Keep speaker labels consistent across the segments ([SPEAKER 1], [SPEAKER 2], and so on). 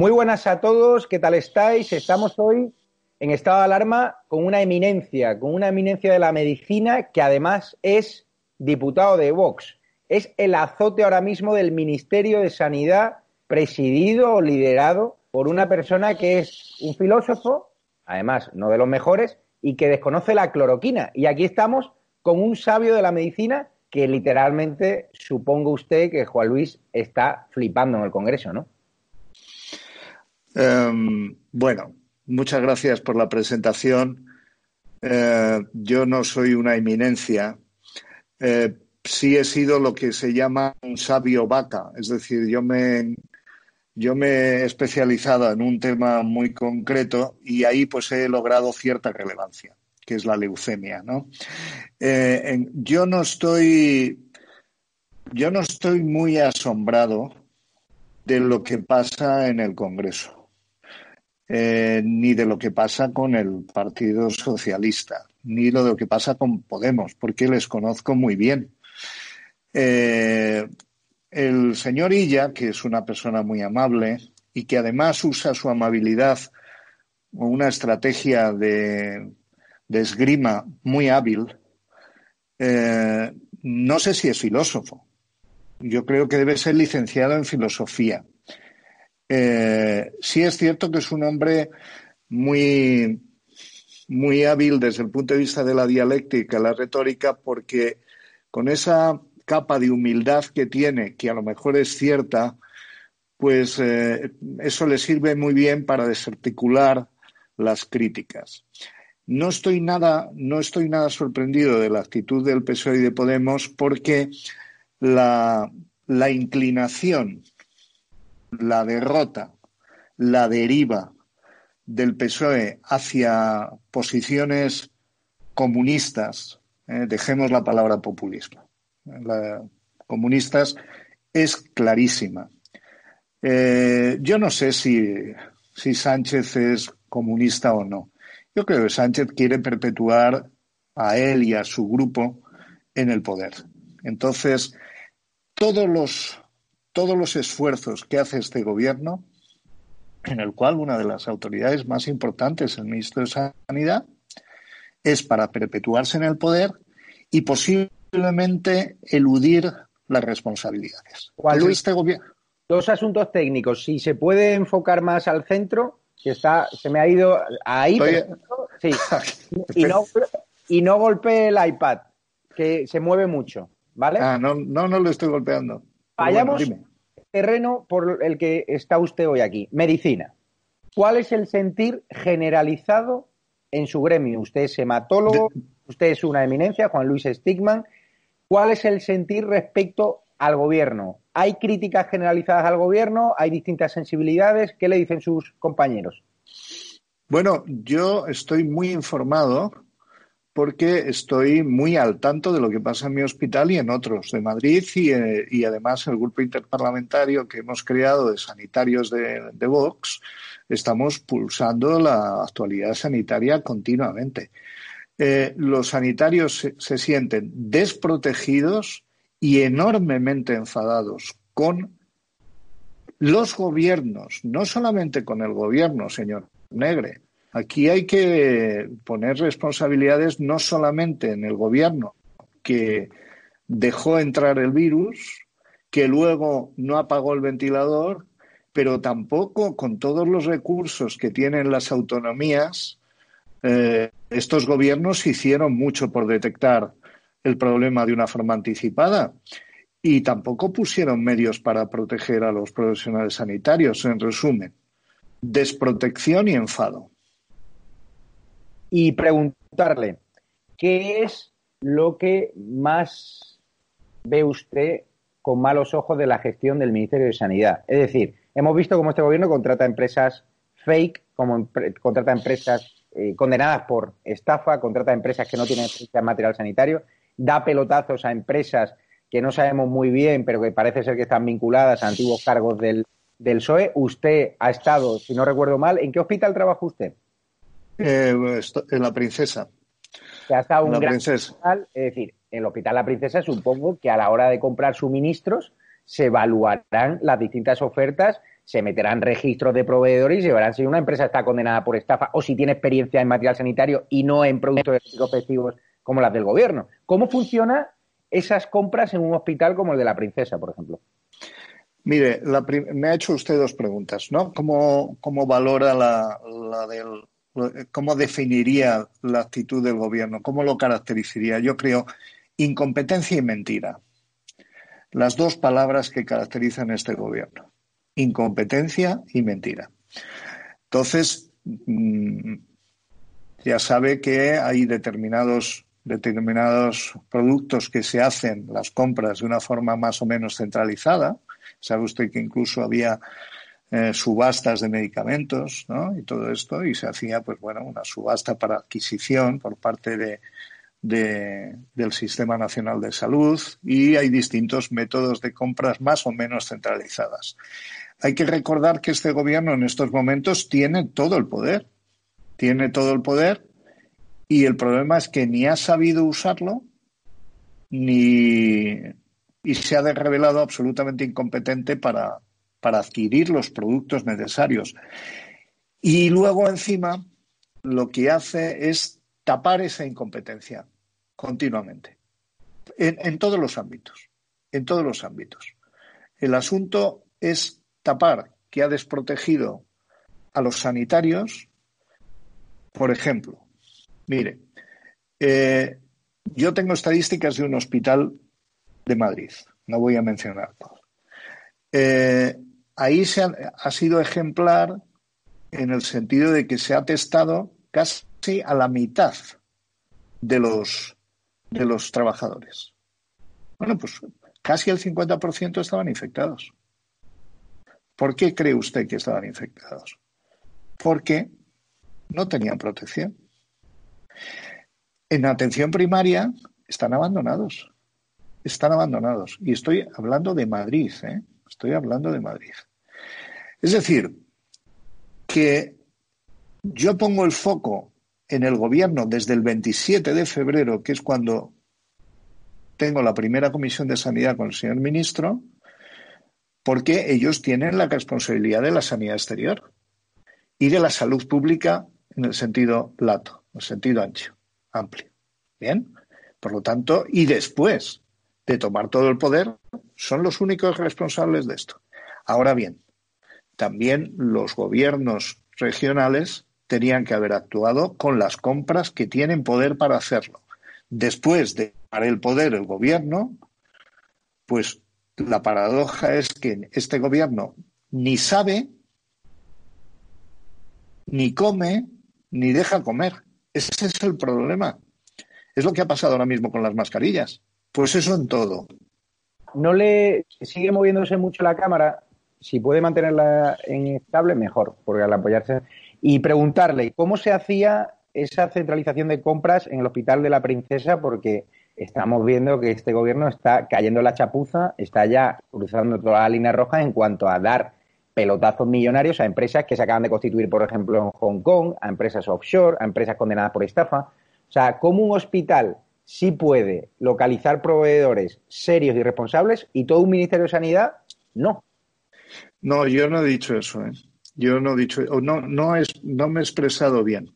[SPEAKER 1] Muy buenas a todos, ¿qué tal estáis? Estamos hoy en estado de alarma con una eminencia, con una eminencia de la medicina que además es diputado de Vox. Es el azote ahora mismo del Ministerio de Sanidad presidido o liderado por una persona que es un filósofo, además no de los mejores, y que desconoce la cloroquina. Y aquí estamos con un sabio de la medicina que literalmente supongo usted que Juan Luis está flipando en el Congreso, ¿no?
[SPEAKER 2] Um, bueno, muchas gracias por la presentación. Uh, yo no soy una eminencia. Uh, sí he sido lo que se llama un sabio vaca, es decir, yo me, yo me he especializado en un tema muy concreto y ahí pues he logrado cierta relevancia, que es la leucemia, ¿no? Eh, yo no estoy, yo no estoy muy asombrado de lo que pasa en el Congreso eh, ni de lo que pasa con el Partido Socialista, ni de lo que pasa con Podemos, porque les conozco muy bien. Eh, el señor Illa, que es una persona muy amable y que además usa su amabilidad o una estrategia de, de, esgrima muy hábil, eh, no sé si es filósofo. Yo creo que debe ser licenciado en filosofía. Eh, sí es cierto que es un hombre muy, muy hábil desde el punto de vista de la dialéctica, la retórica, porque con esa capa de humildad que tiene, que a lo mejor es cierta, pues eh, eso le sirve muy bien para desarticular las críticas. No estoy nada, no estoy nada sorprendido de la actitud del PSOE y de Podemos porque la, la inclinación la derrota, la deriva del PSOE hacia posiciones comunistas, eh, dejemos la palabra populismo, comunistas, es clarísima. Eh, yo no sé si, si Sánchez es comunista o no. Yo creo que Sánchez quiere perpetuar a él y a su grupo en el poder. Entonces, todos los todos los esfuerzos que hace este gobierno, en el cual una de las autoridades más importantes, el ministro de Sanidad, es para perpetuarse en el poder y posiblemente eludir las responsabilidades.
[SPEAKER 1] Juan Luis, este gobierno... dos asuntos técnicos. Si se puede enfocar más al centro, que está, se me ha ido ahí, pero, sí. y, no, y no golpee el iPad, que se mueve mucho, ¿vale?
[SPEAKER 2] Ah, no, no, no lo estoy golpeando.
[SPEAKER 1] Vayamos bueno, terreno por el que está usted hoy aquí, medicina. ¿Cuál es el sentir generalizado en su gremio? Usted es hematólogo, de... usted es una eminencia, Juan Luis Stigman. ¿Cuál es el sentir respecto al gobierno? ¿Hay críticas generalizadas al gobierno? ¿Hay distintas sensibilidades? ¿Qué le dicen sus compañeros?
[SPEAKER 2] Bueno, yo estoy muy informado porque estoy muy al tanto de lo que pasa en mi hospital y en otros de Madrid y, eh, además el grupo interparlamentario que hemos creado de sanitarios de, Vox estamos pulsando la actualidad sanitaria continuamente. Eh, los sanitarios se sienten desprotegidos y enormemente enfadados con los gobiernos, no solamente con el gobierno, señor Negre, Aquí hay que poner responsabilidades no solamente en el gobierno, que dejó entrar el virus, que luego no apagó el ventilador, pero tampoco con todos los recursos que tienen las autonomías, eh, estos gobiernos hicieron mucho por detectar el problema de una forma anticipada y tampoco pusieron medios para proteger a los profesionales sanitarios. En resumen, desprotección y enfado.
[SPEAKER 1] Y preguntar preguntarle, ¿qué es lo que más ve usted con malos ojos de la gestión del Ministerio de Sanidad? Es decir, hemos visto cómo este gobierno contrata empresas fake, como contrata empresas eh, condenadas por estafa, contrata empresas que no tienen en material sanitario, da pelotazos a empresas que no sabemos muy bien, pero que parece ser que están vinculadas a antiguos cargos del, del PSOE. Usted ha estado, si no recuerdo mal, ¿en qué hospital trabaja usted?
[SPEAKER 2] Eh, en la Princesa.
[SPEAKER 1] Que gran hospital, es decir, en el Hospital La Princesa supongo que a la hora de comprar suministros se evaluarán las distintas ofertas, se meterán registros de proveedores y se verán si una empresa está condenada por estafa o si tiene experiencia en material sanitario y no en productos festivos como las del gobierno. ¿Cómo funciona esas compras en un hospital como el de La Princesa, por ejemplo?
[SPEAKER 2] Mire, me ha hecho usted dos preguntas, ¿no? ¿Cómo, valora la, del, cómo definiría la actitud del gobierno? ¿Cómo lo caracterizaría? Yo creo incompetencia y mentira. Las dos palabras que caracterizan este gobierno. Incompetencia y mentira. Entonces, mm, ya sabe que hay determinados determinados productos que se hacen las compras de una forma más o menos centralizada, Sabe usted que incluso había eh, subastas de medicamentos ¿no? y todo esto y se hacía pues bueno una subasta para adquisición por parte de, del Sistema Nacional de Salud y hay distintos métodos de compras más o menos centralizadas. Hay que recordar que este gobierno en estos momentos tiene todo el poder, tiene todo el poder y el problema es que ni ha sabido usarlo ni, y se ha revelado absolutamente incompetente para, adquirir los productos necesarios. Y luego encima lo que hace es tapar esa incompetencia continuamente, en, todos los ámbitos, en todos los ámbitos. El asunto es tapar que ha desprotegido a los sanitarios, por ejemplo. Mire, eh, yo tengo estadísticas de un hospital de Madrid. No voy a mencionar ahí se ha, sido ejemplar en el sentido de que se ha testado casi a la mitad de los, de los trabajadores. Bueno, pues casi el 50% estaban infectados. ¿Por qué cree usted que estaban infectados? Porque no tenían protección. En atención primaria están abandonados están abandonados. Y estoy hablando de Madrid, ¿eh? estoy hablando de Madrid. Es decir, que yo pongo el foco en el gobierno desde el 27 de febrero, que es cuando tengo la primera comisión de sanidad con el señor ministro, porque ellos tienen la responsabilidad de la sanidad exterior y de la salud pública en el sentido lato, en el sentido ancho, amplio. Bien, por lo tanto, y después de tomar todo el poder, son los únicos responsables de esto. Ahora bien, también los gobiernos regionales tenían que haber actuado con las compras que tienen poder para hacerlo. Después de tomar el poder el gobierno, pues la paradoja es que este gobierno ni sabe, ni come, ni deja comer. Ese es el problema. Es lo que ha pasado ahora mismo con las mascarillas. Pues eso en todo.
[SPEAKER 1] No le sigue moviéndose mucho la cámara. Si puede mantenerla en estable, mejor, porque al apoyarse. Y preguntarle cómo se hacía esa centralización de compras en el Hospital de la Princesa, porque estamos viendo que este gobierno está cayendo la chapuza, está ya cruzando toda la línea roja en cuanto a dar pelotazos millonarios a empresas que se acaban de constituir, por ejemplo, en Hong Kong, a empresas offshore, a empresas condenadas por estafa. O sea, ¿cómo un hospital sí puede localizar proveedores serios y responsables y todo un Ministerio de Sanidad no.
[SPEAKER 2] No, yo no he dicho eso. ¿eh? Yo no he dicho, no, no, es, no me he expresado bien.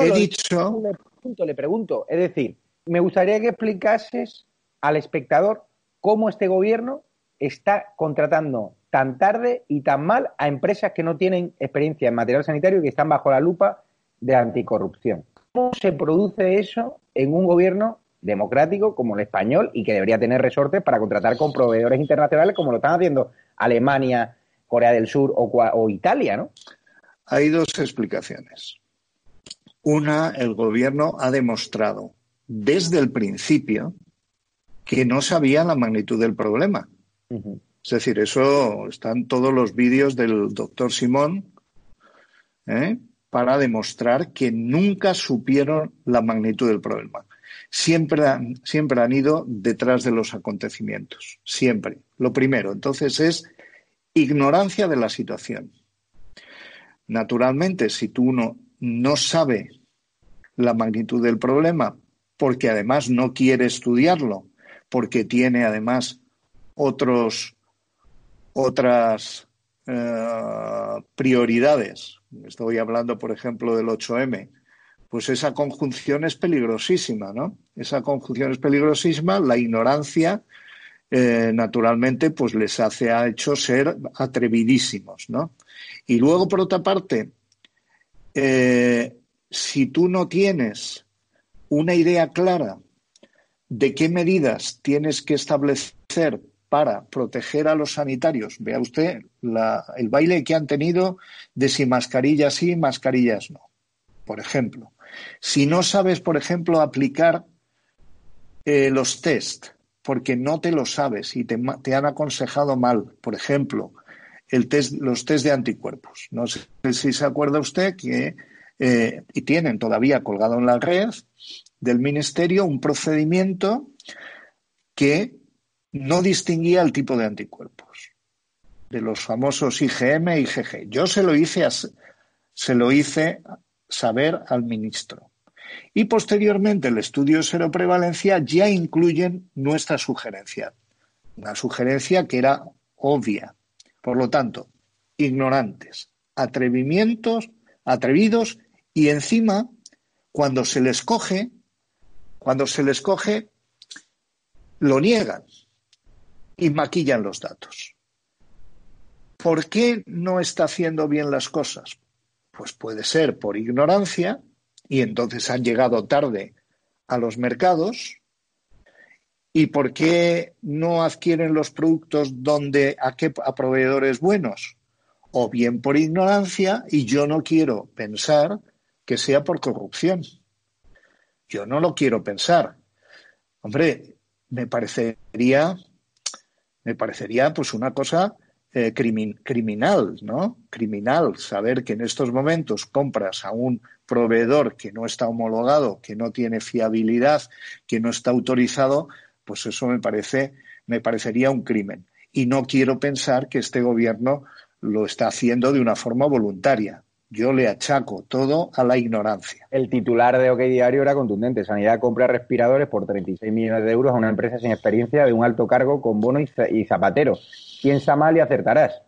[SPEAKER 2] he dicho.
[SPEAKER 1] Le pregunto, le pregunto. Es decir, me gustaría que explicases al espectador cómo este gobierno está contratando tan tarde y tan mal a empresas que no tienen experiencia en material sanitario y que están bajo la lupa de anticorrupción. ¿Cómo se produce eso en un gobierno democrático como el español y que debería tener resortes para contratar con proveedores internacionales como lo están haciendo Alemania, Corea del Sur o, Italia, ¿no?
[SPEAKER 2] Hay dos explicaciones. Una, el gobierno ha demostrado desde el principio que no sabía la magnitud del problema. Es decir, eso están todos los vídeos del doctor Simón ¿eh? para demostrar que nunca supieron la magnitud del problema. Siempre han, siempre han ido detrás de los acontecimientos, siempre. Lo primero, entonces, es ignorancia de la situación. Naturalmente, si tú no, no sabe la magnitud del problema, porque además no quiere estudiarlo, porque tiene además otros, otras eh, prioridades. Estoy hablando, por ejemplo, del 8M. Pues esa conjunción es peligrosísima, ¿no? Esa conjunción es peligrosísima. La ignorancia, eh, naturalmente, pues les hace, ha hecho ser atrevidísimos, ¿no? Y luego, por otra parte, eh, si tú no tienes una idea clara de qué medidas tienes que establecer para proteger a los sanitarios. Vea usted el baile que han tenido de si mascarillas sí, mascarillas no. Por ejemplo, si no sabes, por ejemplo, aplicar eh, los test porque no te lo sabes y te, han aconsejado mal, por ejemplo, el test, los test de anticuerpos. No sé si se acuerda usted que eh, y tienen todavía colgado en la red del Ministerio un procedimiento que no distinguía el tipo de anticuerpos, de los famosos IgM y IgG. Yo se lo hice, se lo hice saber al ministro. Y posteriormente el estudio seroprevalencia ya incluyen nuestra sugerencia, una sugerencia que era obvia. Por lo tanto, ignorantes, atrevimientos, atrevidos y encima, cuando se les coge, cuando se les coge, lo niegan y maquillan los datos. ¿Por qué no está haciendo bien las cosas? Pues puede ser por ignorancia y entonces han llegado tarde a los mercados. ¿Y por qué no adquieren los productos donde a qué proveedores buenos? O bien por ignorancia y yo no quiero pensar que sea por corrupción. Yo no lo quiero pensar. Hombre, me parecería, me parecería pues una cosa eh, criminal, ¿no? Criminal saber que en estos momentos compras a un proveedor que no está homologado, que no tiene fiabilidad, que no está autorizado, pues eso me parece, me parecería un crimen. Y no quiero pensar que este gobierno lo está haciendo de una forma voluntaria. Yo le achaco todo a la ignorancia.
[SPEAKER 1] El titular de OK Diario era contundente. Sanidad compra respiradores por 36 millones de euros a una empresa sin experiencia de un alto cargo con bono y zapatero. Piensa mal y acertarás.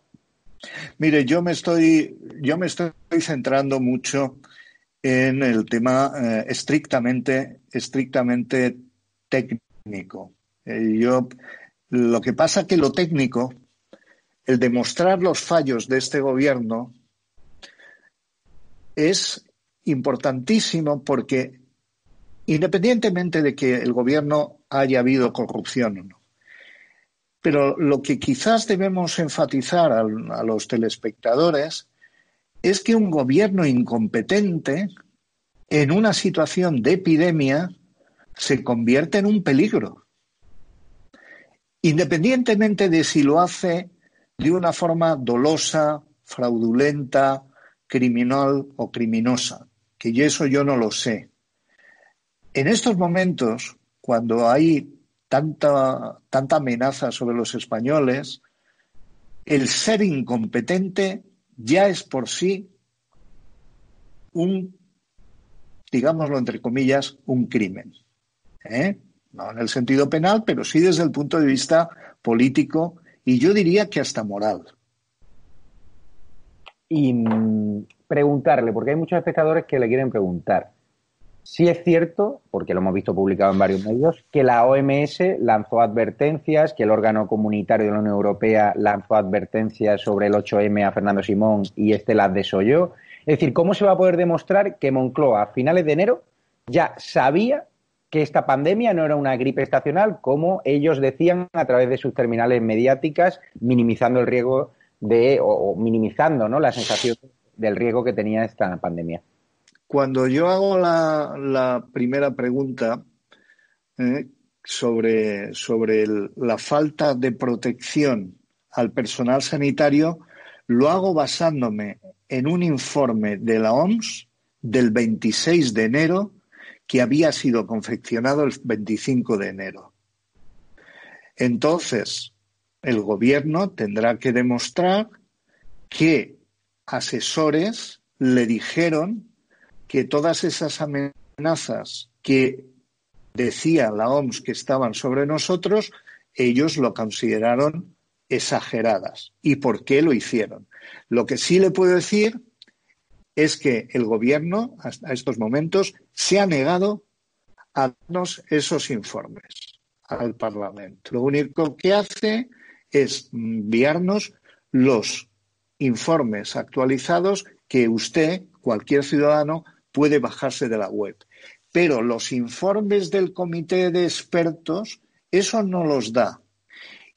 [SPEAKER 2] Mire, yo me estoy, yo me estoy centrando mucho en el tema eh, estrictamente, estrictamente técnico. Eh, yo, lo que pasa que lo técnico, el demostrar los fallos de este gobierno, es importantísimo porque independientemente de que el gobierno haya habido corrupción o no, pero lo que quizás debemos enfatizar a, los telespectadores es que un gobierno incompetente en una situación de epidemia se convierte en un peligro. Independientemente de si lo hace de una forma dolosa, fraudulenta, criminal o criminosa, que eso yo no lo sé. En estos momentos, cuando hay tanta, tanta amenaza sobre los españoles, el ser incompetente ya es por sí un, digámoslo entre comillas, un crimen. ¿eh? No en el sentido penal, pero sí desde el punto de vista político y yo diría que hasta moral
[SPEAKER 1] y mm, preguntarle, porque hay muchos espectadores que le quieren preguntar. Si es cierto, porque lo hemos visto publicado en varios medios, que la OMS lanzó advertencias, que el órgano comunitario de la Unión Europea lanzó advertencias sobre el 8M a Fernando Simón y este las desoyó. Es decir, ¿cómo se va a poder demostrar que Moncloa a finales de enero ya sabía que esta pandemia no era una gripe estacional, como ellos decían a través de sus terminales mediáticas, minimizando el riesgo de, o, minimizando ¿no? la sensación del riesgo que tenía esta pandemia.
[SPEAKER 2] cuando yo hago la, primera pregunta eh, sobre, sobre la falta de protección al personal sanitario, lo hago basándome en un informe de la OMS del 26 de enero que había sido confeccionado el 25 de enero. Entonces, el gobierno tendrá que demostrar que asesores le dijeron que todas esas amenazas que decía la OMS que estaban sobre nosotros, ellos lo consideraron exageradas. ¿Y por qué lo hicieron? Lo que sí le puedo decir es que el gobierno, hasta estos momentos, se ha negado a darnos esos informes al Parlamento. Lo único que hace es enviarnos los informes actualizados que usted, cualquier ciudadano, puede bajarse de la web. Pero los informes del comité de expertos, eso no los da.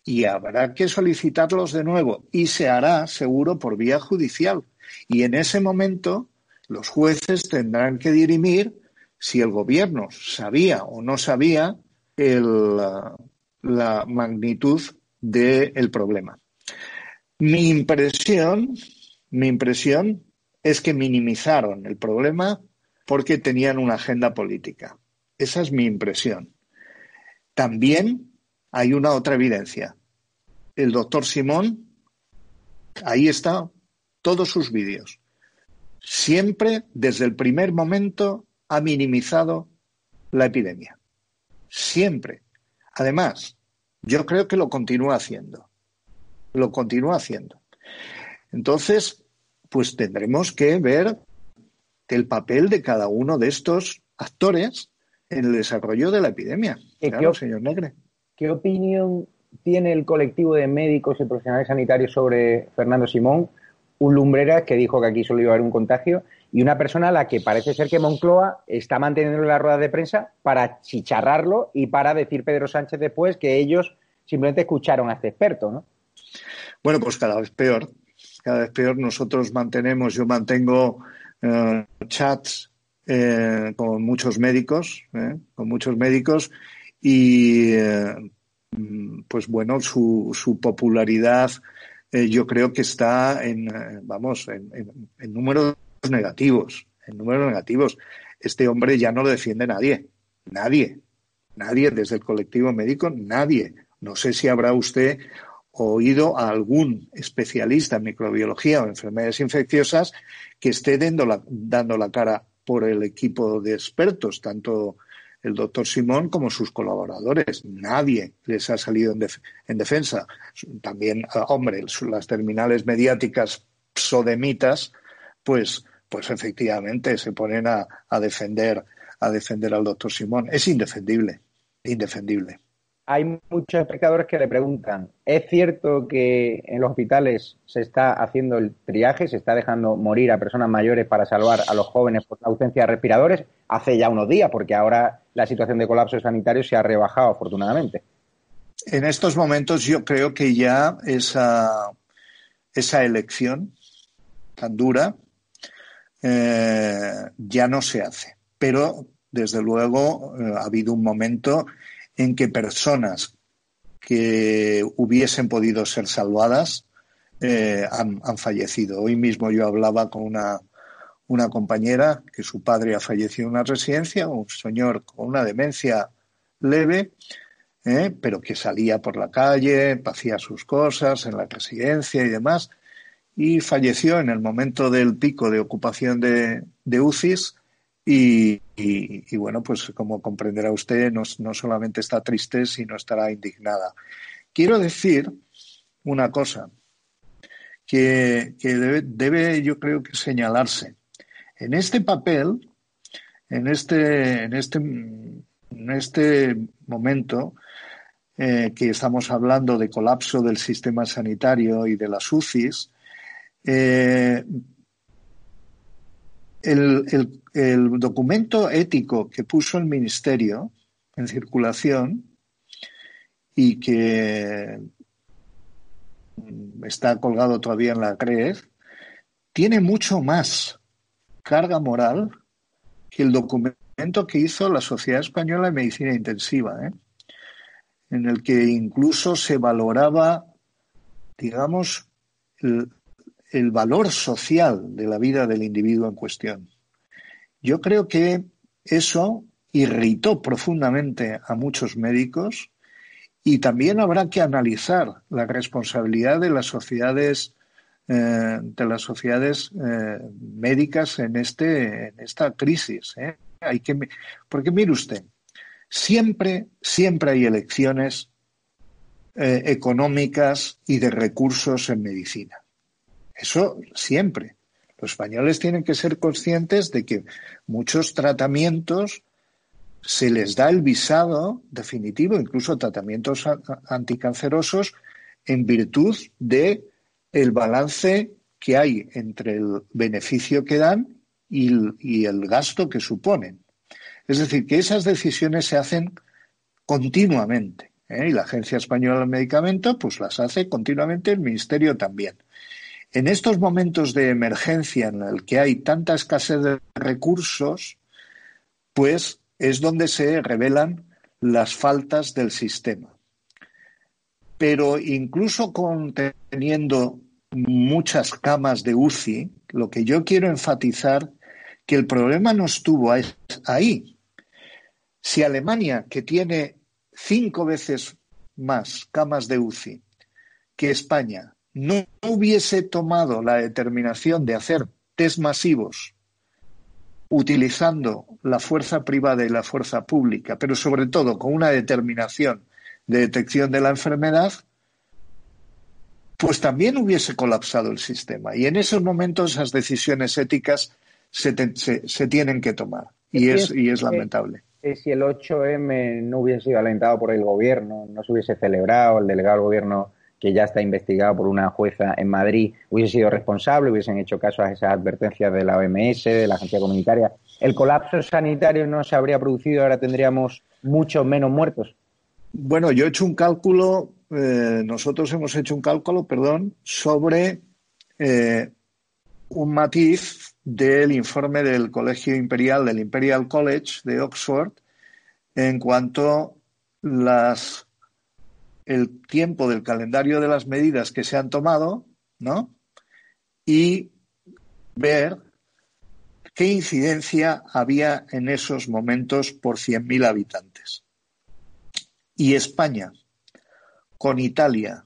[SPEAKER 2] Y habrá que solicitarlos de nuevo y se hará seguro por vía judicial. Y en ese momento los jueces tendrán que dirimir si el gobierno sabía o no sabía la magnitud del problema. Mi impresión, mi impresión es que minimizaron el problema porque tenían una agenda política. Esa es mi impresión. También hay una otra evidencia. El doctor Simón, ahí está, todos sus vídeos. Siempre, desde el primer momento, ha minimizado la epidemia. Siempre. Además, yo creo que lo continúa haciendo lo continúa haciendo. Entonces, pues tendremos que ver el papel de cada uno de estos actores en el desarrollo de la epidemia. Claro, señor Negre.
[SPEAKER 1] ¿Qué opinión tiene el colectivo de médicos y profesionales sanitarios sobre Fernando Simón? Un lumbrera que dijo que aquí solo iba a haber un contagio y una persona a la que parece ser que Moncloa está manteniendo la rueda de prensa para chicharrarlo y para decir Pedro Sánchez después que ellos simplemente escucharon a este experto, ¿no?
[SPEAKER 2] Bueno, pues cada vez peor. Cada vez peor. Nosotros mantenemos, yo mantengo eh, chats eh, con muchos médicos, eh, con muchos médicos y pues bueno, su, su popularidad yo creo que está en, vamos, en, en, números negativos, en números negativos. Este hombre ya no lo defiende nadie, nadie, nadie desde el colectivo médico, nadie. No sé si habrá usted oído a algún especialista en microbiología o enfermedades infecciosas que esté dando la, dando la cara por el equipo de expertos, tanto el doctor Simón como sus colaboradores. Nadie les ha salido en, defensa. También, ah, hombre, las terminales mediáticas sodemitas, pues, pues efectivamente se ponen a, a defender a defender al doctor Simón. Es indefendible, indefendible
[SPEAKER 1] hay muchos espectadores que le preguntan, ¿es cierto que en los hospitales se está haciendo el triaje, se está dejando morir a personas mayores para salvar a los jóvenes por la ausencia de respiradores? Hace ya unos días, porque ahora la situación de colapso sanitario se ha rebajado afortunadamente.
[SPEAKER 2] En estos momentos yo creo que ya esa, esa elección tan dura eh, ya no se hace. Pero, desde luego, eh, ha habido un momento en que personas que hubiesen podido ser salvadas eh, han, fallecido. Hoy mismo yo hablaba con una, una compañera que su padre ha fallecido en una residencia, un señor con una demencia leve, pero que salía por la calle, hacía sus cosas en la residencia y demás, y falleció en el momento del pico de ocupación de, de UCIs y, bueno, pues como comprenderá usted, no, solamente está triste, sino estará indignada. Quiero decir una cosa que, debe, yo creo que señalarse. En este papel, en este, en este, en este momento eh, que estamos hablando de colapso del sistema sanitario y de las UCIs, eh, el, documento ético que puso el Ministerio en circulación y que está colgado todavía en la CREF, tiene mucho más carga moral que el documento que hizo la Sociedad Española de Medicina Intensiva, ¿eh? en el que incluso se valoraba, digamos, el, el valor social de la vida del individuo en cuestión. Yo creo que eso irritó profundamente a muchos médicos y también habrá que analizar la responsabilidad de las sociedades eh, de las sociedades eh, médicas en este en esta crisis. ¿eh? Hay que porque mire usted, siempre siempre hay elecciones económicas y de recursos en medicina. Eso siempre. Los españoles tienen que ser conscientes de que muchos tratamientos se les da el visado definitivo, incluso tratamientos anticancerosos, en virtud de el balance que hay entre el beneficio que dan y el, gasto que suponen. Es decir, que esas decisiones se hacen continuamente. ¿eh? Y la Agencia Española del Medicamento, pues las hace continuamente, el Ministerio también. En estos momentos de emergencia en el que hay tanta escasez de recursos, pues es donde se revelan las faltas del sistema. Pero incluso teniendo muchas camas de UCI, lo que yo quiero enfatizar que el problema no estuvo ahí. Si Alemania, que tiene cinco veces más camas de UCI que España, no hubiese tomado la determinación de hacer test masivos utilizando la fuerza privada y la fuerza pública, pero sobre todo con una determinación de detección de la enfermedad, pues también hubiese colapsado el sistema. Y en esos momentos esas decisiones éticas se, tienen que tomar. Y es, y es lamentable.
[SPEAKER 1] Si el 8M no hubiese sido alentado por el gobierno, no se hubiese celebrado, el delegado del gobierno que ya está investigado por una jueza en Madrid, hubiese sido responsable, hubiesen hecho caso a esas advertencias de la OMS, de la agencia comunitaria, el colapso sanitario no se habría producido, ahora tendríamos muchos menos muertos.
[SPEAKER 2] Bueno, yo he hecho un cálculo, eh, nosotros hemos hecho un cálculo, perdón, sobre eh, un matiz del informe del Colegio Imperial, del Imperial College de Oxford, en cuanto las el tiempo del calendario de las medidas que se han tomado, ¿no? Y ver qué incidencia había en esos momentos por 100.000 habitantes. Y España, con Italia,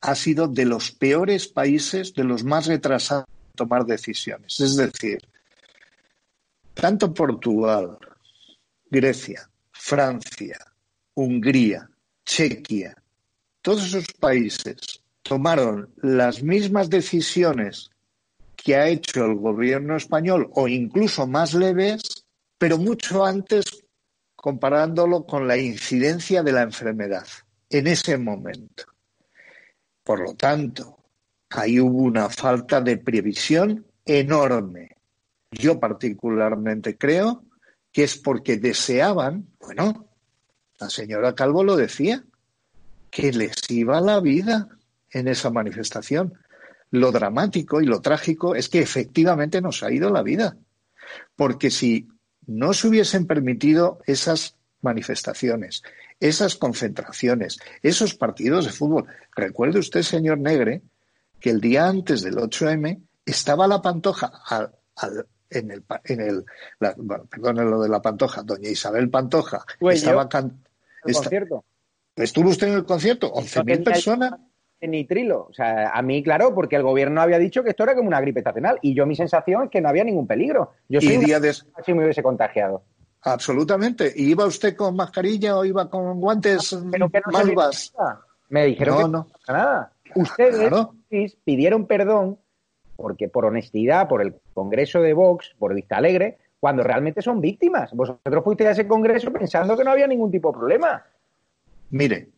[SPEAKER 2] ha sido de los peores países, de los más retrasados en tomar decisiones. Es decir, tanto Portugal, Grecia, Francia, Hungría, Chequia, todos esos países tomaron las mismas decisiones que ha hecho el gobierno español o incluso más leves, pero mucho antes comparándolo con la incidencia de la enfermedad en ese momento. Por lo tanto, ahí hubo una falta de previsión enorme. Yo particularmente creo que es porque deseaban, bueno, la señora Calvo lo decía, que les iba la vida en esa manifestación. Lo dramático y lo trágico es que efectivamente nos ha ido la vida. Porque si no se hubiesen permitido esas manifestaciones, esas concentraciones, esos partidos de fútbol. Recuerde usted, señor Negre, que el día antes del 8M estaba la pantoja al, en el, en el perdón, lo de la Pantoja, doña Isabel Pantoja, estaba
[SPEAKER 1] ¿El concierto?
[SPEAKER 2] ¿Estuvo usted en el concierto? ¿11.000 personas?
[SPEAKER 1] En nitrilo. O sea, a mí, claro, porque el gobierno había dicho que esto era como una gripe estacional y yo mi sensación es que no había ningún peligro. Yo soy
[SPEAKER 2] día de...
[SPEAKER 1] si me hubiese contagiado.
[SPEAKER 2] Absolutamente. ¿Y iba usted con mascarilla o iba con guantes
[SPEAKER 1] ah, Pero que malvas? Me dijeron que no pasa nada. Ustedes pidieron perdón porque por honestidad, por el Congreso de Vox, por Vista Alegre, cuando realmente son víctimas. Vosotros fuisteis a ese congreso pensando que no había ningún tipo de problema.
[SPEAKER 2] Mire,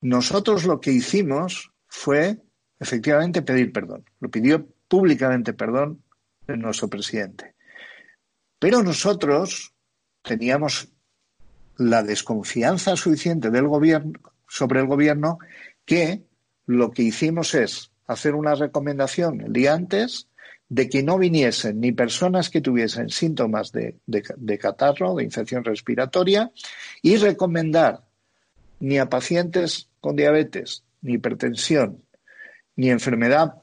[SPEAKER 2] nosotros lo que hicimos fue efectivamente pedir perdón. Lo pidió públicamente perdón nuestro presidente. Pero nosotros teníamos la desconfianza suficiente del gobierno sobre el gobierno que lo que hicimos es hacer una recomendación el día antes de que no viniesen ni personas que tuviesen síntomas de, de, catarro, de infección respiratoria, y recomendar ni a pacientes con diabetes, ni hipertensión, ni enfermedad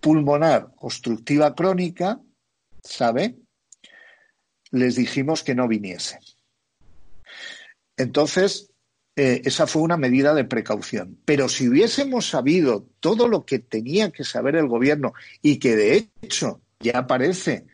[SPEAKER 2] pulmonar obstructiva crónica, ¿sabe? Les dijimos que no viniesen. Entonces, eh, esa fue una medida de precaución. Pero si hubiésemos sabido todo lo que tenía que saber el gobierno y que de hecho ya parece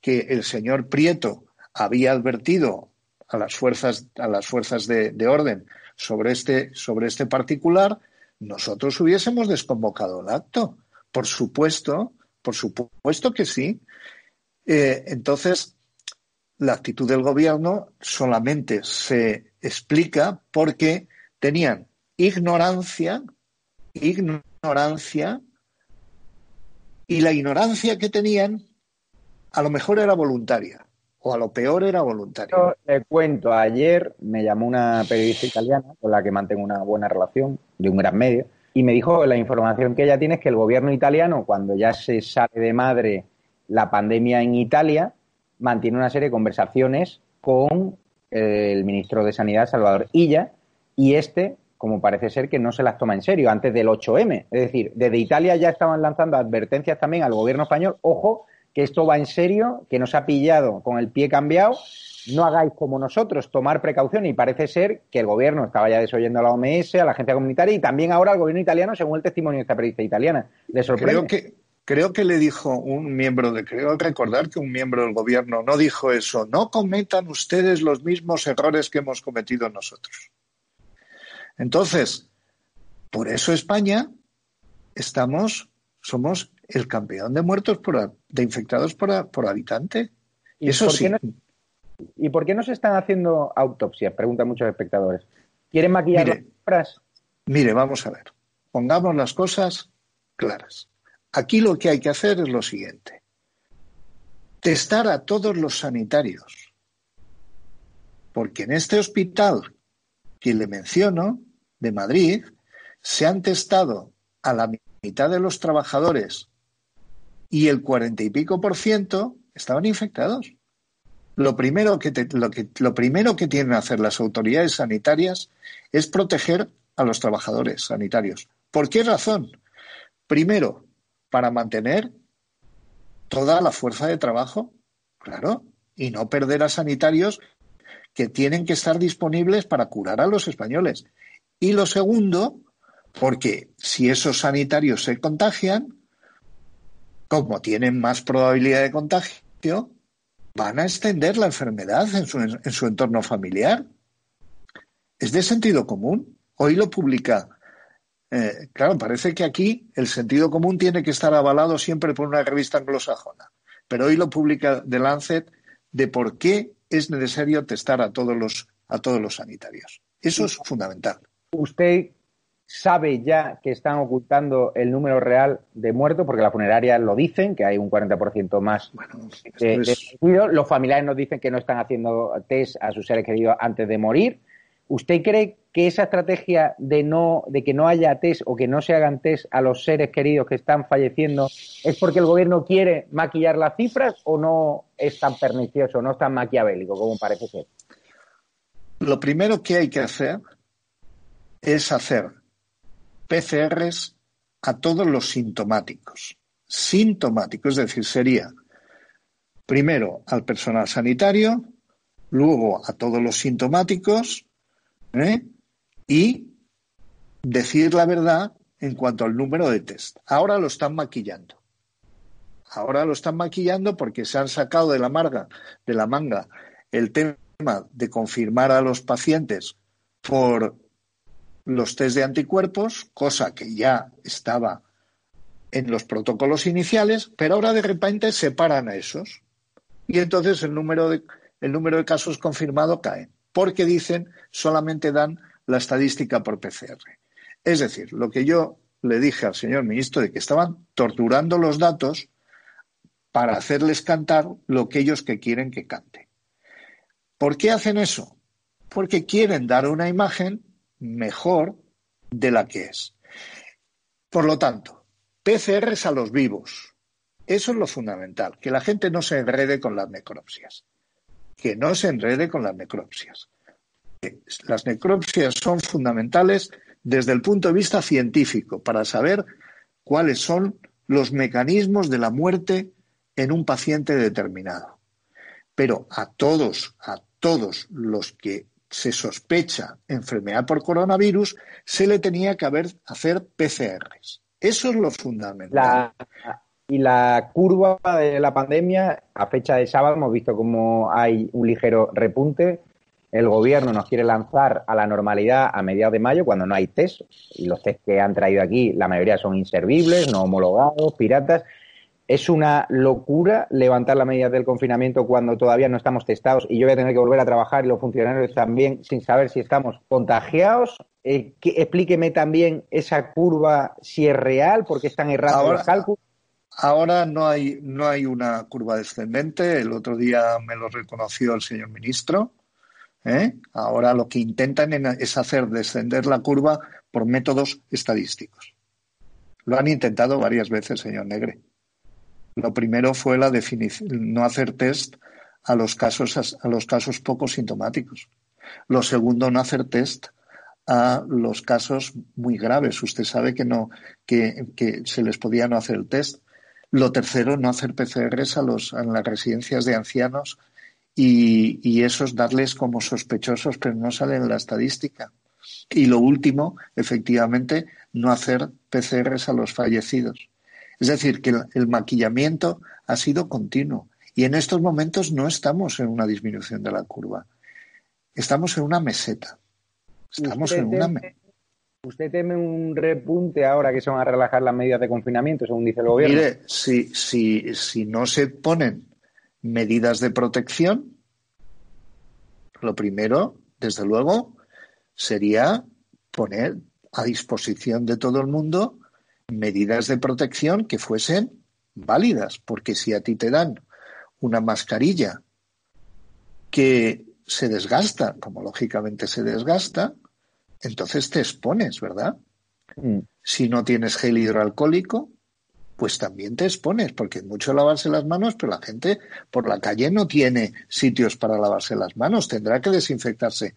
[SPEAKER 2] que el señor Prieto había advertido a las fuerzas, a las fuerzas de, orden sobre este, sobre este particular, nosotros hubiésemos desconvocado el acto. Por supuesto, por supuesto que sí. Eh, entonces, la actitud del gobierno solamente se explica porque tenían ignorancia, ignorancia, y la ignorancia que tenían a lo mejor era voluntaria o a lo peor era voluntaria.
[SPEAKER 1] Yo le cuento, ayer me llamó una periodista italiana con la que mantengo una buena relación, de un gran medio, y me dijo la información que ella tiene es que el gobierno italiano, cuando ya se sale de madre la pandemia en Italia, mantiene una serie de conversaciones con el ministro de Sanidad, Salvador Illa, y este, como parece ser, que no se las toma en serio antes del 8M. Es decir, desde Italia ya estaban lanzando advertencias también al gobierno español, ojo, que esto va en serio, que nos ha pillado con el pie cambiado, no hagáis como nosotros, tomar precaución. Y parece ser que el gobierno estaba ya desoyendo a la OMS, a la agencia comunitaria y también ahora al gobierno italiano, según el testimonio de esta periodista italiana. ¿Le sorprende?
[SPEAKER 2] Creo que, creo que le dijo un miembro de, creo recordar que un miembro del gobierno no dijo eso, no cometan ustedes los mismos errores que hemos cometido nosotros. Entonces, por eso España estamos, somos el campeón de muertos por, de infectados por, por habitante. ¿Y eso sí.
[SPEAKER 1] ¿Y por qué no se están haciendo autopsias? Preguntan muchos espectadores. ¿Quieren maquillar las cifras?
[SPEAKER 2] Mire, vamos a ver. Pongamos las cosas claras. Aquí lo que hay que hacer es lo siguiente. Testar a todos los sanitarios. Porque en este hospital que le menciono, de Madrid, se han testado a la mitad de los trabajadores y el cuarenta y pico por ciento estaban infectados. Lo primero que, lo, primero que tienen que hacer las autoridades sanitarias es proteger a los trabajadores sanitarios. ¿Por qué razón? Primero, para mantener toda la fuerza de trabajo, claro, y no perder a sanitarios que tienen que estar disponibles para curar a los españoles. Y lo segundo, porque si esos sanitarios se contagian, como tienen más probabilidad de contagio, van a extender la enfermedad en su, en su entorno familiar. Es de sentido común. Hoy lo publica eh, claro, parece que aquí el sentido común tiene que estar avalado siempre por una revista anglosajona. Pero hoy lo publica The Lancet de por qué es necesario testar a todos los, a todos los sanitarios. Eso es fundamental.
[SPEAKER 1] ¿Usted sabe ya que están ocultando el número real de muertos? Porque las funerarias lo dicen, que hay un 40% más bueno, de, Los familiares nos dicen que no están haciendo test a sus seres queridos antes de morir. ¿Usted cree que esa estrategia de no, de que no haya test o que no se hagan test a los seres queridos que están falleciendo es porque el gobierno quiere maquillar las cifras o no es tan pernicioso, no es tan maquiavélico como parece ser?
[SPEAKER 2] Lo primero que hay que hacer es hacer PCRs a todos los sintomáticos. Sintomáticos, es decir, sería primero al personal sanitario, luego a todos los sintomáticos, ¿eh? Y decir la verdad en cuanto al número de test. Ahora lo están maquillando. Ahora lo están maquillando porque se han sacado de la, marga, de la manga el tema de confirmar a los pacientes por los test de anticuerpos, cosa que ya estaba en los protocolos iniciales, pero ahora de repente separan a esos. Y entonces el número de, el número de casos confirmados cae porque dicen solamente dan la estadística por PCR. Es decir, lo que yo le dije al señor ministro de que estaban torturando los datos para hacerles cantar lo que ellos que quieren que cante. ¿Por qué hacen eso? Porque quieren dar una imagen mejor de la que es. Por lo tanto, PCRs a los vivos. Eso es lo fundamental, que la gente no se enrede con las necropsias. Que no se enrede con las necropsias. Las necropsias son fundamentales desde el punto de vista científico para saber cuáles son los mecanismos de la muerte en un paciente determinado. Pero a todos, a todos los que se sospecha enfermedad por coronavirus, se le tenía que haber, hacer PCRs. Eso es lo fundamental.
[SPEAKER 1] y la curva de la pandemia, a fecha de sábado, hemos visto cómo hay un ligero repunte. El gobierno nos quiere lanzar a la normalidad a mediados de mayo, cuando no hay test. Y los test que han traído aquí, la mayoría son inservibles, no homologados, piratas. Es una locura levantar las medidas del confinamiento cuando todavía no estamos testados y yo voy a tener que volver a trabajar y los funcionarios también sin saber si estamos contagiados. Eh, explíqueme también esa curva si es real, porque están errados los cálculos.
[SPEAKER 2] Ahora no hay, no hay una curva descendente. El otro día me lo reconoció el señor ministro. ¿Eh? Ahora lo que intentan es hacer descender la curva por métodos estadísticos. Lo han intentado varias veces, señor Negre. Lo primero fue la no hacer test a los casos a los casos poco sintomáticos. Lo segundo, no hacer test a los casos muy graves. Usted sabe que no que, que se les podía no hacer el test. Lo tercero, no hacer PCRs a los en las residencias de ancianos y, y esos darles como sospechosos, pero no salen en la estadística. Y lo último, efectivamente, no hacer PCRs a los fallecidos. Es decir, que el, maquillamiento ha sido continuo y en estos momentos no estamos en una disminución de la curva. Estamos en una meseta. Estamos en una
[SPEAKER 1] ¿Usted teme un repunte ahora que se van a relajar las medidas de confinamiento, según dice el gobierno?
[SPEAKER 2] Mire, si, si, si no se ponen medidas de protección, lo primero, desde luego, sería poner a disposición de todo el mundo medidas de protección que fuesen válidas, porque si a ti te dan una mascarilla que se desgasta, como lógicamente se desgasta, entonces te expones, ¿verdad? Mm. Si no tienes gel hidroalcohólico, pues también te expones, porque es mucho lavarse las manos, pero la gente por la calle no tiene sitios para lavarse las manos, tendrá que desinfectarse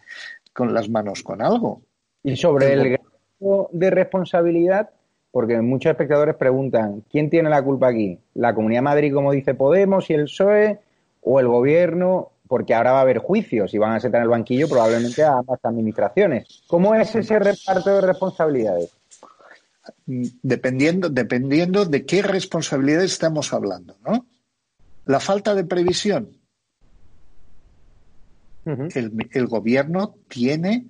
[SPEAKER 2] con las manos con algo.
[SPEAKER 1] Y sobre el grado de responsabilidad, porque muchos espectadores preguntan, ¿quién tiene la culpa aquí? ¿La Comunidad de Madrid, como dice Podemos y el PSOE, o el Gobierno? Porque ahora va a haber juicios y van a sentar en el banquillo probablemente a ambas administraciones. ¿Cómo es ese reparto de responsabilidades?
[SPEAKER 2] Dependiendo, dependiendo de qué responsabilidades estamos hablando, ¿no? La falta de previsión. el, el gobierno tiene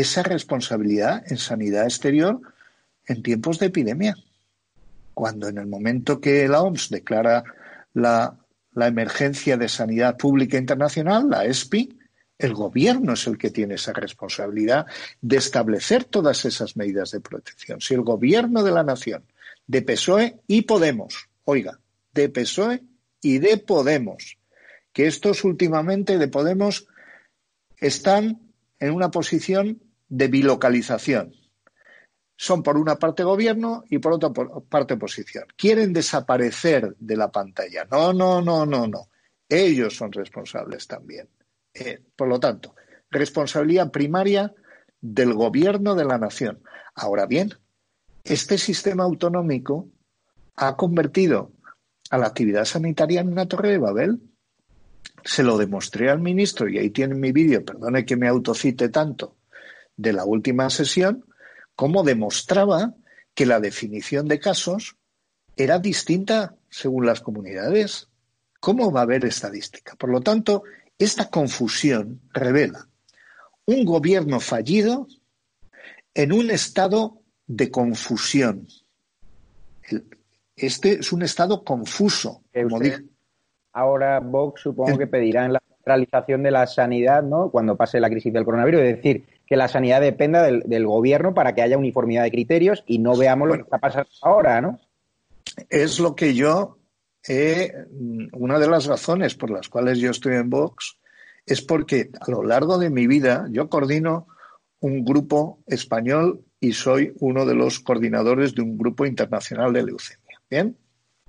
[SPEAKER 2] esa responsabilidad en sanidad exterior en tiempos de epidemia. Cuando en el momento que la OMS declara la, emergencia de sanidad pública internacional, la ESPI, el gobierno es el que tiene esa responsabilidad de establecer todas esas medidas de protección. Si el gobierno de la nación, de PSOE y Podemos, oiga, de PSOE y de Podemos, que estos últimamente de Podemos están en una posición de bilocalización son por una parte gobierno y por otra parte oposición. Quieren desaparecer de la pantalla. No, no, no, no, no. Ellos son responsables también. Eh, por lo tanto, responsabilidad primaria del gobierno de la nación. Ahora bien, este sistema autonómico ha convertido a la actividad sanitaria en una torre de Babel. Se lo demostré al ministro y ahí tiene mi vídeo, perdone que me autocite tanto, de la última sesión, cómo demostraba que la definición de casos era distinta según las comunidades. ¿Cómo va a haber estadística? Por lo tanto, esta confusión revela un gobierno fallido en un estado de confusión. Este es un estado confuso. Como
[SPEAKER 1] Ahora Vox supongo que pedirán la centralización de la sanidad, ¿no? Cuando pase la crisis del coronavirus, es decir, que la sanidad dependa del, gobierno para que haya uniformidad de criterios y no veamos lo que está pasando ahora, ¿no?
[SPEAKER 2] Es lo que yo he, una de las razones por las cuales yo estoy en Vox es porque a lo largo de mi vida yo coordino un grupo español y soy uno de los coordinadores de un grupo internacional de leucemia. Bien,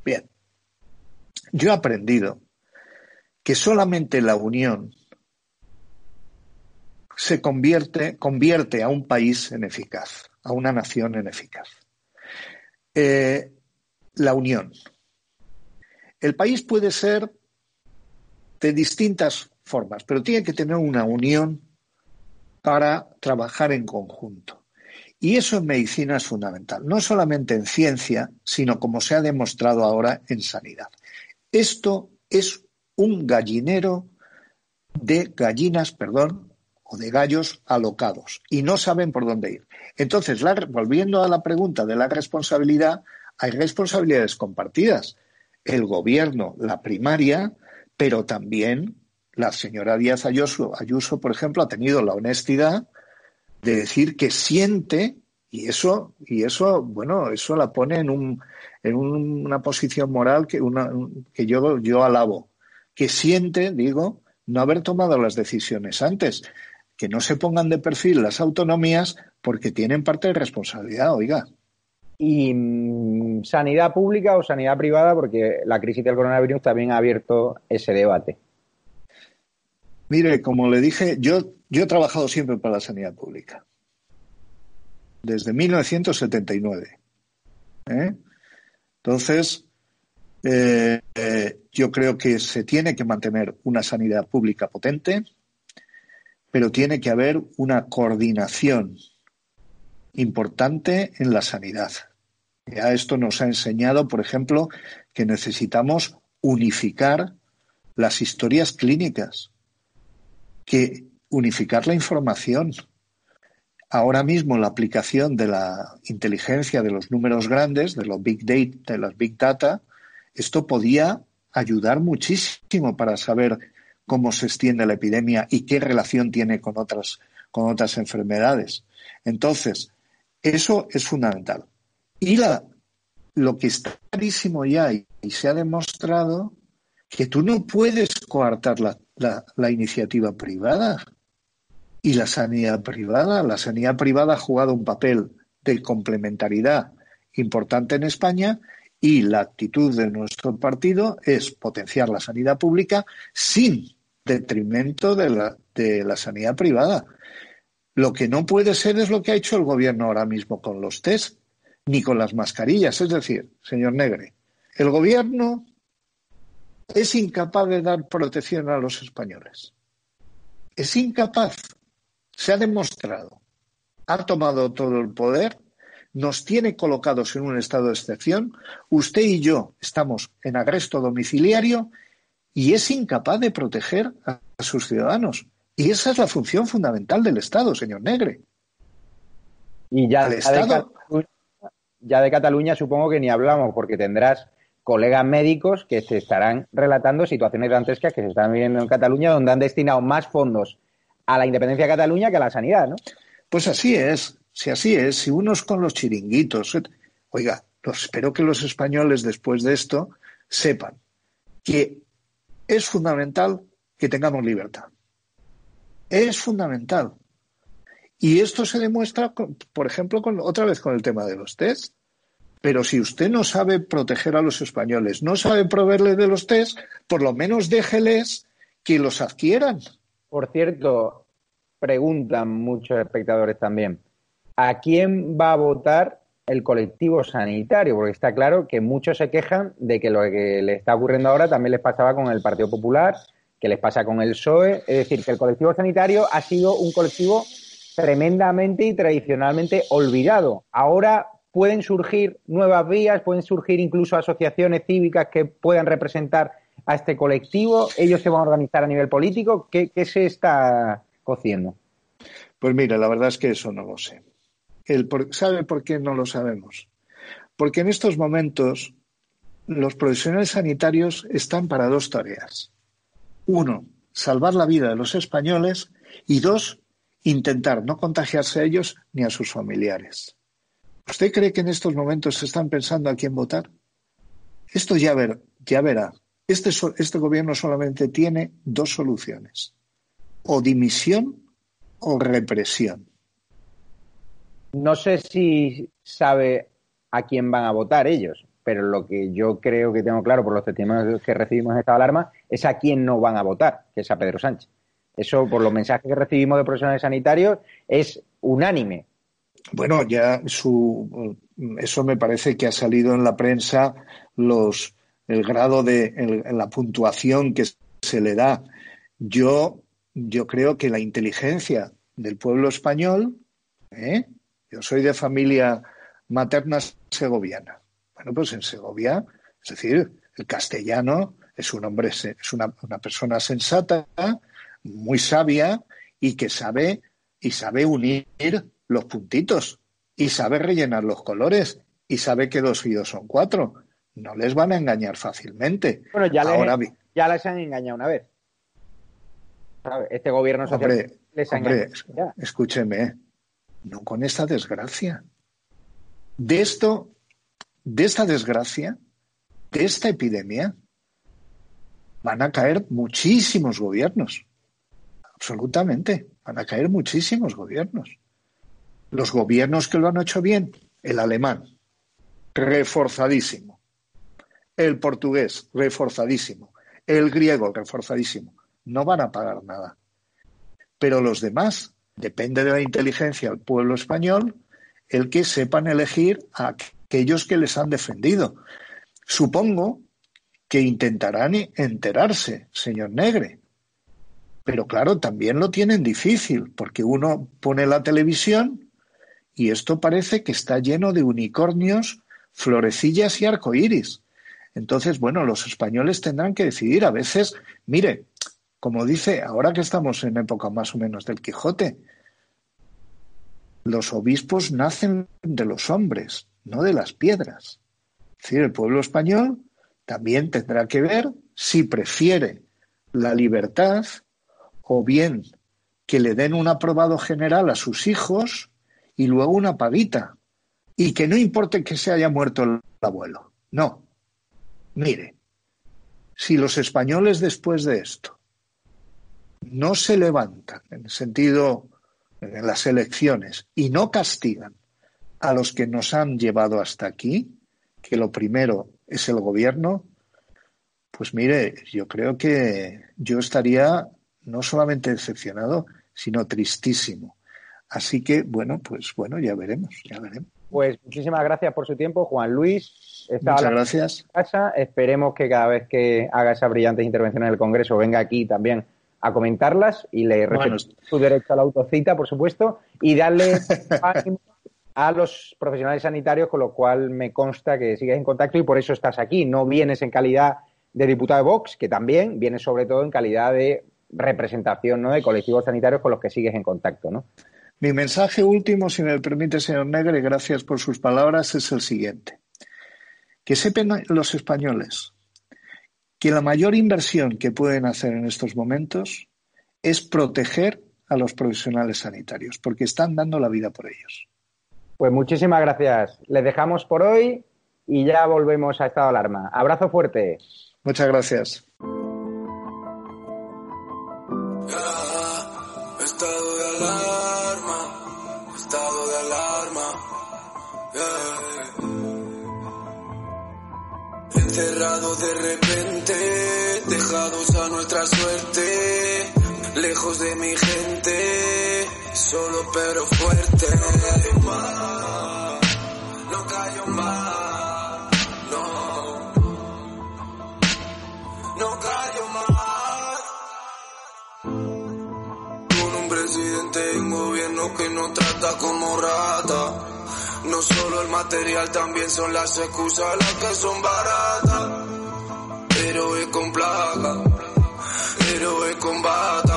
[SPEAKER 2] bien. Yo he aprendido que solamente la unión se convierte, convierte a un país en eficaz, a una nación en eficaz. Eh, la unión. El país puede ser de distintas formas, pero tiene que tener una unión para trabajar en conjunto. Y eso en medicina es fundamental, no solamente en ciencia, sino como se ha demostrado ahora en sanidad. Esto es un gallinero de gallinas, perdón, o de gallos alocados y no saben por dónde ir. Entonces, volviendo a la pregunta de la responsabilidad, hay responsabilidades compartidas. El gobierno, la primaria, pero también la señora Díaz Ayuso, Ayuso, por ejemplo, ha tenido la honestidad de decir que siente y eso y eso bueno eso la pone en un en una posición moral que una, que yo yo alabo. Que siente digo no haber tomado las decisiones antes. Que no se pongan de perfil las autonomías porque tienen parte de responsabilidad oiga
[SPEAKER 1] y mm, sanidad pública o sanidad privada porque la crisis del coronavirus también ha abierto ese debate
[SPEAKER 2] Mire, como le dije, yo, he trabajado siempre para la sanidad pública, desde 1979. ¿eh? Entonces, eh, eh, yo creo que se tiene que mantener una sanidad pública potente, pero tiene que haber una coordinación importante en la sanidad. Ya esto nos ha enseñado, por ejemplo, que necesitamos unificar las historias clínicas que unificar la información. Ahora mismo la aplicación de la inteligencia de los números grandes, de los big data, de las big data, esto podía ayudar muchísimo para saber cómo se extiende la epidemia y qué relación tiene con otras, con otras enfermedades. Entonces, eso es fundamental. Y la, lo que está clarísimo ya y, se ha demostrado que tú no puedes coartar la, la, iniciativa privada y la sanidad privada. La sanidad privada ha jugado un papel de complementariedad importante en España y la actitud de nuestro partido es potenciar la sanidad pública sin detrimento de la, de la sanidad privada. Lo que no puede ser es lo que ha hecho el gobierno ahora mismo con los test ni con las mascarillas. Es decir, señor Negre, el gobierno es incapaz de dar protección a los españoles. Es incapaz. Se ha demostrado. Ha tomado todo el poder, nos tiene colocados en un estado de excepción. Usted y yo estamos en arresto domiciliario y es incapaz de proteger a sus ciudadanos. Y esa es la función fundamental del Estado, señor Negre.
[SPEAKER 1] Y ya, de, ya de Cataluña supongo que ni hablamos, porque tendrás colegas médicos que se estarán relatando situaciones dantescas que se están viviendo en Cataluña, donde han destinado más fondos a la independencia de Cataluña que a la sanidad, ¿no?
[SPEAKER 2] Pues así es, si así es, si unos con los chiringuitos. Oiga, espero que los españoles después de esto sepan que es fundamental que tengamos libertad. Es fundamental. Y esto se demuestra, por ejemplo, con, otra vez con el tema de los test. Pero si usted no sabe proteger a los españoles, no sabe proveerles de los test, por lo menos déjeles que los adquieran.
[SPEAKER 1] Por cierto, preguntan muchos espectadores también, ¿a quién va a votar el colectivo sanitario? Porque está claro que muchos se quejan de que lo que le está ocurriendo ahora también les pasaba con el Partido Popular, que les pasa con el PSOE. Es decir, que el colectivo sanitario ha sido un colectivo tremendamente y tradicionalmente olvidado. Ahora pueden surgir nuevas vías, pueden surgir incluso asociaciones cívicas que puedan representar a este colectivo, ellos se van a organizar a nivel político, ¿qué, se está cociendo?
[SPEAKER 2] Pues mira, la verdad es que eso no lo sé. ¿Sabe por qué no lo sabemos? Porque en estos momentos los profesionales sanitarios están para dos tareas. Uno, salvar la vida de los españoles y dos, intentar no contagiarse a ellos ni a sus familiares. ¿Usted cree que en estos momentos se están pensando a quién votar? Esto ya, ver, ya verá. Este, este gobierno solamente tiene dos soluciones. O dimisión o represión.
[SPEAKER 1] No sé si sabe a quién van a votar ellos, pero lo que yo creo que tengo claro por los testimonios que recibimos esta alarma es a quién no van a votar, que es a Pedro Sánchez. Eso, por los mensajes que recibimos de profesionales sanitarios, es unánime.
[SPEAKER 2] Bueno, ya su, eso me parece que ha salido en la prensa los, el grado de la puntuación que se le da. Yo, yo creo que la inteligencia del pueblo español, ¿eh? yo soy de familia materna segoviana. Bueno, pues en Segovia, es decir, el castellano es un hombre, es una, una persona sensata, muy sabia y que sabe y sabe unir los puntitos y sabe rellenar los colores y sabe que dos y dos son cuatro. No les van a engañar fácilmente.
[SPEAKER 1] Bueno, ya, les, ya les han engañado una vez. Este gobierno
[SPEAKER 2] social les ha engañado. Escúcheme, no con esta desgracia. De esto, de esta desgracia, de esta epidemia, van a caer muchísimos gobiernos. Absolutamente. Van a caer muchísimos gobiernos. Los gobiernos que lo han hecho bien, el alemán, reforzadísimo. El portugués, reforzadísimo. El griego, reforzadísimo. No van a pagar nada. Pero los demás, depende de la inteligencia del pueblo español, el que sepan elegir a aquellos que les han defendido. Supongo que intentarán enterarse, señor Negre. Pero claro, también lo tienen difícil, porque uno pone la televisión y esto parece que está lleno de unicornios, florecillas y arcoíris. Entonces, bueno, los españoles tendrán que decidir. A veces, mire, como dice, ahora que estamos en época más o menos del Quijote, los obispos nacen de los hombres, no de las piedras. Es decir, el pueblo español también tendrá que ver si prefiere la libertad o bien que le den un aprobado general a sus hijos y luego una paguita. Y que no importe que se haya muerto el abuelo. No. Mire, si los españoles después de esto no se levantan en el sentido en las elecciones y no castigan a los que nos han llevado hasta aquí, que lo primero es el gobierno, pues mire, yo creo que yo estaría no solamente decepcionado, sino tristísimo. Así que, bueno, pues bueno, ya veremos, ya veremos.
[SPEAKER 1] Pues muchísimas gracias por su tiempo, Juan Luis.
[SPEAKER 2] Muchas gracias.
[SPEAKER 1] Casa. Esperemos que cada vez que haga esas brillantes intervenciones en el Congreso venga aquí también a comentarlas y le respeto su derecho a la autocita, por supuesto, y darle ánimo a los profesionales sanitarios, con lo cual me consta que sigues en contacto y por eso estás aquí. No vienes en calidad de diputado de Vox, que también vienes sobre todo en calidad de representación de colectivos sanitarios con los que sigues en contacto.
[SPEAKER 2] Mi mensaje último, si me permite, señor Negre, gracias por sus palabras, es el siguiente. Que sepan los españoles que la mayor inversión que pueden hacer en estos momentos es proteger a los profesionales sanitarios, porque están dando la vida por ellos.
[SPEAKER 1] Pues muchísimas gracias. Les dejamos por hoy y ya volvemos a estado de alarma. Abrazo fuerte.
[SPEAKER 2] Muchas gracias.
[SPEAKER 3] Encerrado de repente, dejados a nuestra suerte, lejos de mi gente, solo pero fuerte. No callo más, no no, callo más. Con un presidente y un gobierno que nos trata como rata. No solo el material, también son las excusas las que son baratas. Héroes con plaga, héroes con bata,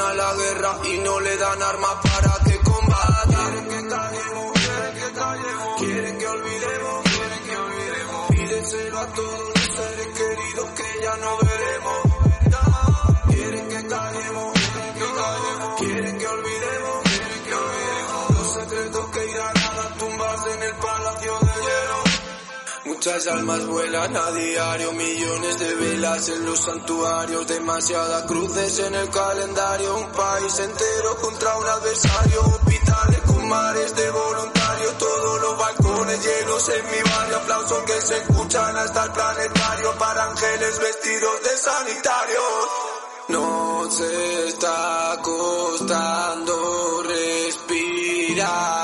[SPEAKER 3] a la guerra y no le dan armas para que combatan. Quieren que callemos, quieren que callemos, quieren que olvidemos, quieren que olvidemos. Pídenselo a todos los seres queridos que ya no Muchas almas vuelan a diario, millones de velas en los santuarios, demasiadas cruces en el calendario, un país entero contra un adversario, hospitales con mares de voluntarios, todos los balcones llenos en mi barrio, aplausos que se escuchan hasta el planetario para ángeles vestidos de sanitarios. Nos está costando respirar.